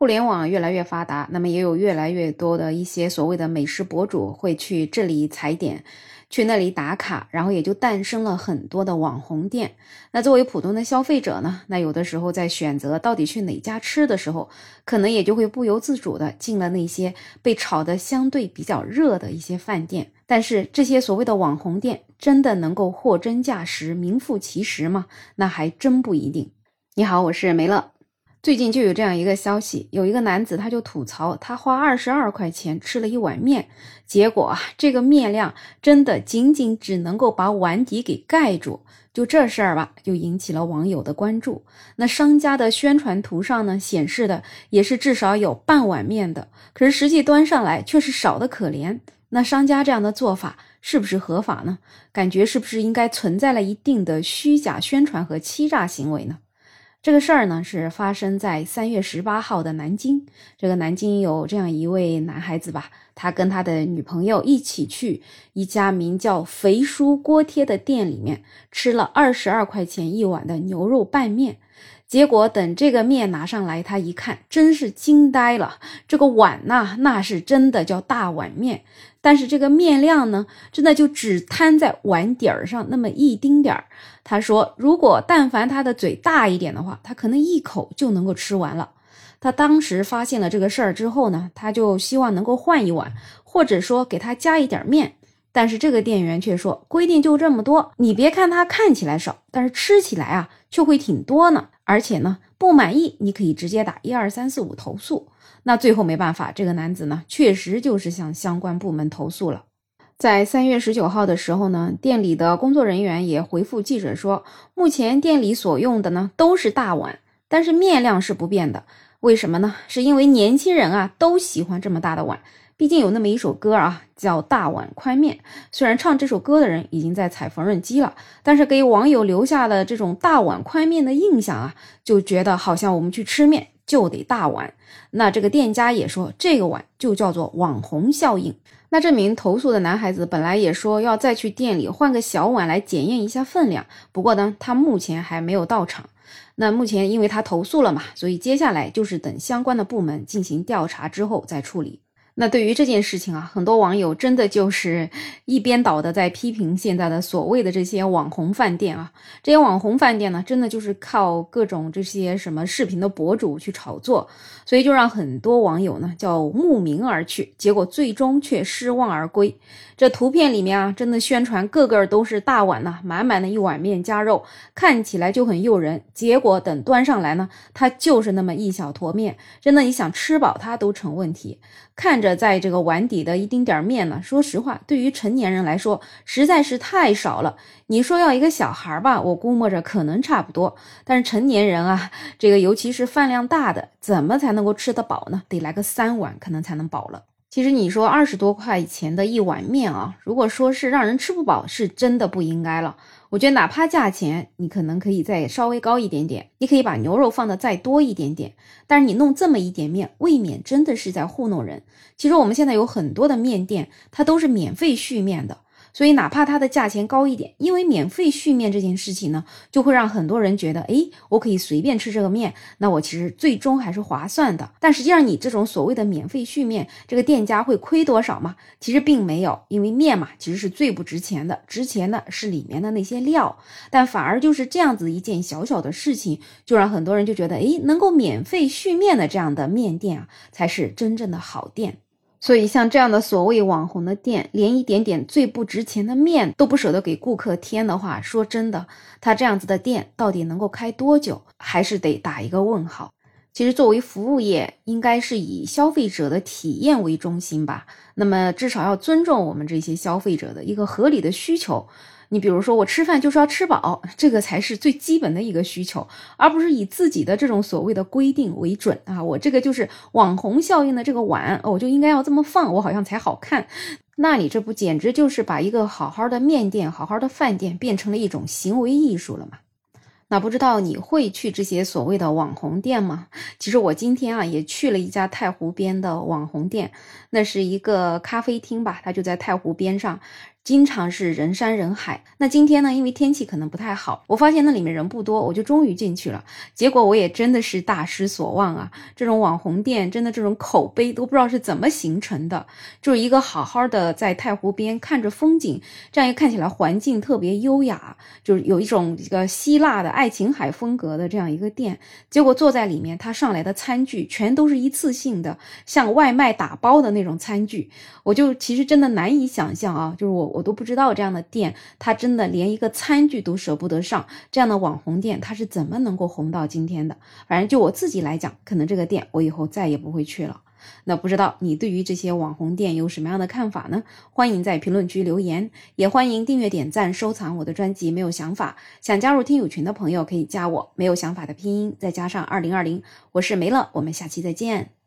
互联网越来越发达，那么也有越来越多的一些所谓的美食博主会去这里踩点，去那里打卡，然后也就诞生了很多的网红店。那作为普通的消费者呢，那有的时候在选择到底去哪家吃的时候，可能也就会不由自主的进了那些被炒得相对比较热的一些饭店。但是这些所谓的网红店真的能够货真价实、名副其实吗？那还真不一定。你好，我是梅乐。最近就有这样一个消息，有一个男子他就吐槽，他花二十二块钱吃了一碗面，结果啊，这个面量真的仅仅只能够把碗底给盖住。就这事儿吧，就引起了网友的关注。那商家的宣传图上呢，显示的也是至少有半碗面的，可是实际端上来却是少的可怜。那商家这样的做法是不是合法呢？感觉是不是应该存在了一定的虚假宣传和欺诈行为呢？这个事儿呢，是发生在三月十八号的南京。这个南京有这样一位男孩子吧，他跟他的女朋友一起去一家名叫“肥叔锅贴”的店里面吃了二十二块钱一碗的牛肉拌面。结果等这个面拿上来，他一看，真是惊呆了。这个碗呐，那是真的叫大碗面，但是这个面量呢，真的就只摊在碗底儿上那么一丁点儿。他说，如果但凡他的嘴大一点的话，他可能一口就能够吃完了。他当时发现了这个事儿之后呢，他就希望能够换一碗，或者说给他加一点面。但是这个店员却说，规定就这么多。你别看它看起来少，但是吃起来啊，却会挺多呢。而且呢，不满意你可以直接打一二三四五投诉。那最后没办法，这个男子呢，确实就是向相关部门投诉了。在三月十九号的时候呢，店里的工作人员也回复记者说，目前店里所用的呢都是大碗，但是面量是不变的。为什么呢？是因为年轻人啊都喜欢这么大的碗。毕竟有那么一首歌啊，叫《大碗宽面》。虽然唱这首歌的人已经在踩缝纫机了，但是给网友留下了这种大碗宽面的印象啊，就觉得好像我们去吃面就得大碗。那这个店家也说，这个碗就叫做网红效应。那这名投诉的男孩子本来也说要再去店里换个小碗来检验一下分量，不过呢，他目前还没有到场。那目前因为他投诉了嘛，所以接下来就是等相关的部门进行调查之后再处理。那对于这件事情啊，很多网友真的就是一边倒的在批评现在的所谓的这些网红饭店啊，这些网红饭店呢，真的就是靠各种这些什么视频的博主去炒作，所以就让很多网友呢叫慕名而去，结果最终却失望而归。这图片里面啊，真的宣传个个都是大碗呐，满满的一碗面加肉，看起来就很诱人。结果等端上来呢，它就是那么一小坨面，真的你想吃饱它都成问题。看着在这个碗底的一丁点面呢，说实话，对于成年人来说实在是太少了。你说要一个小孩吧，我估摸着可能差不多，但是成年人啊，这个尤其是饭量大的，怎么才能够吃得饱呢？得来个三碗可能才能饱了。其实你说二十多块钱的一碗面啊，如果说是让人吃不饱，是真的不应该了。我觉得哪怕价钱你可能可以再稍微高一点点，你可以把牛肉放的再多一点点，但是你弄这么一点面，未免真的是在糊弄人。其实我们现在有很多的面店，它都是免费续面的。所以，哪怕它的价钱高一点，因为免费续面这件事情呢，就会让很多人觉得，哎，我可以随便吃这个面，那我其实最终还是划算的。但实际上，你这种所谓的免费续面，这个店家会亏多少吗？其实并没有，因为面嘛，其实是最不值钱的，值钱的是里面的那些料。但反而就是这样子一件小小的事情，就让很多人就觉得，哎，能够免费续面的这样的面店啊，才是真正的好店。所以，像这样的所谓网红的店，连一点点最不值钱的面都不舍得给顾客添的话，说真的，他这样子的店到底能够开多久，还是得打一个问号。其实，作为服务业，应该是以消费者的体验为中心吧。那么，至少要尊重我们这些消费者的一个合理的需求。你比如说，我吃饭就是要吃饱，这个才是最基本的一个需求，而不是以自己的这种所谓的规定为准啊！我这个就是网红效应的这个碗，我就应该要这么放，我好像才好看。那你这不简直就是把一个好好的面店、好好的饭店变成了一种行为艺术了吗？那不知道你会去这些所谓的网红店吗？其实我今天啊也去了一家太湖边的网红店，那是一个咖啡厅吧，它就在太湖边上。经常是人山人海。那今天呢，因为天气可能不太好，我发现那里面人不多，我就终于进去了。结果我也真的是大失所望啊！这种网红店真的这种口碑都不知道是怎么形成的。就是一个好好的在太湖边看着风景，这样一看起来环境特别优雅，就是有一种一个希腊的爱琴海风格的这样一个店。结果坐在里面，他上来的餐具全都是一次性的，像外卖打包的那种餐具。我就其实真的难以想象啊，就是我我都不知道这样的店，他真的连一个餐具都舍不得上。这样的网红店，他是怎么能够红到今天的？反正就我自己来讲，可能这个店我以后再也不会去了。那不知道你对于这些网红店有什么样的看法呢？欢迎在评论区留言，也欢迎订阅、点赞、收藏我的专辑。没有想法，想加入听友群的朋友可以加我，没有想法的拼音再加上二零二零，我是梅乐，我们下期再见。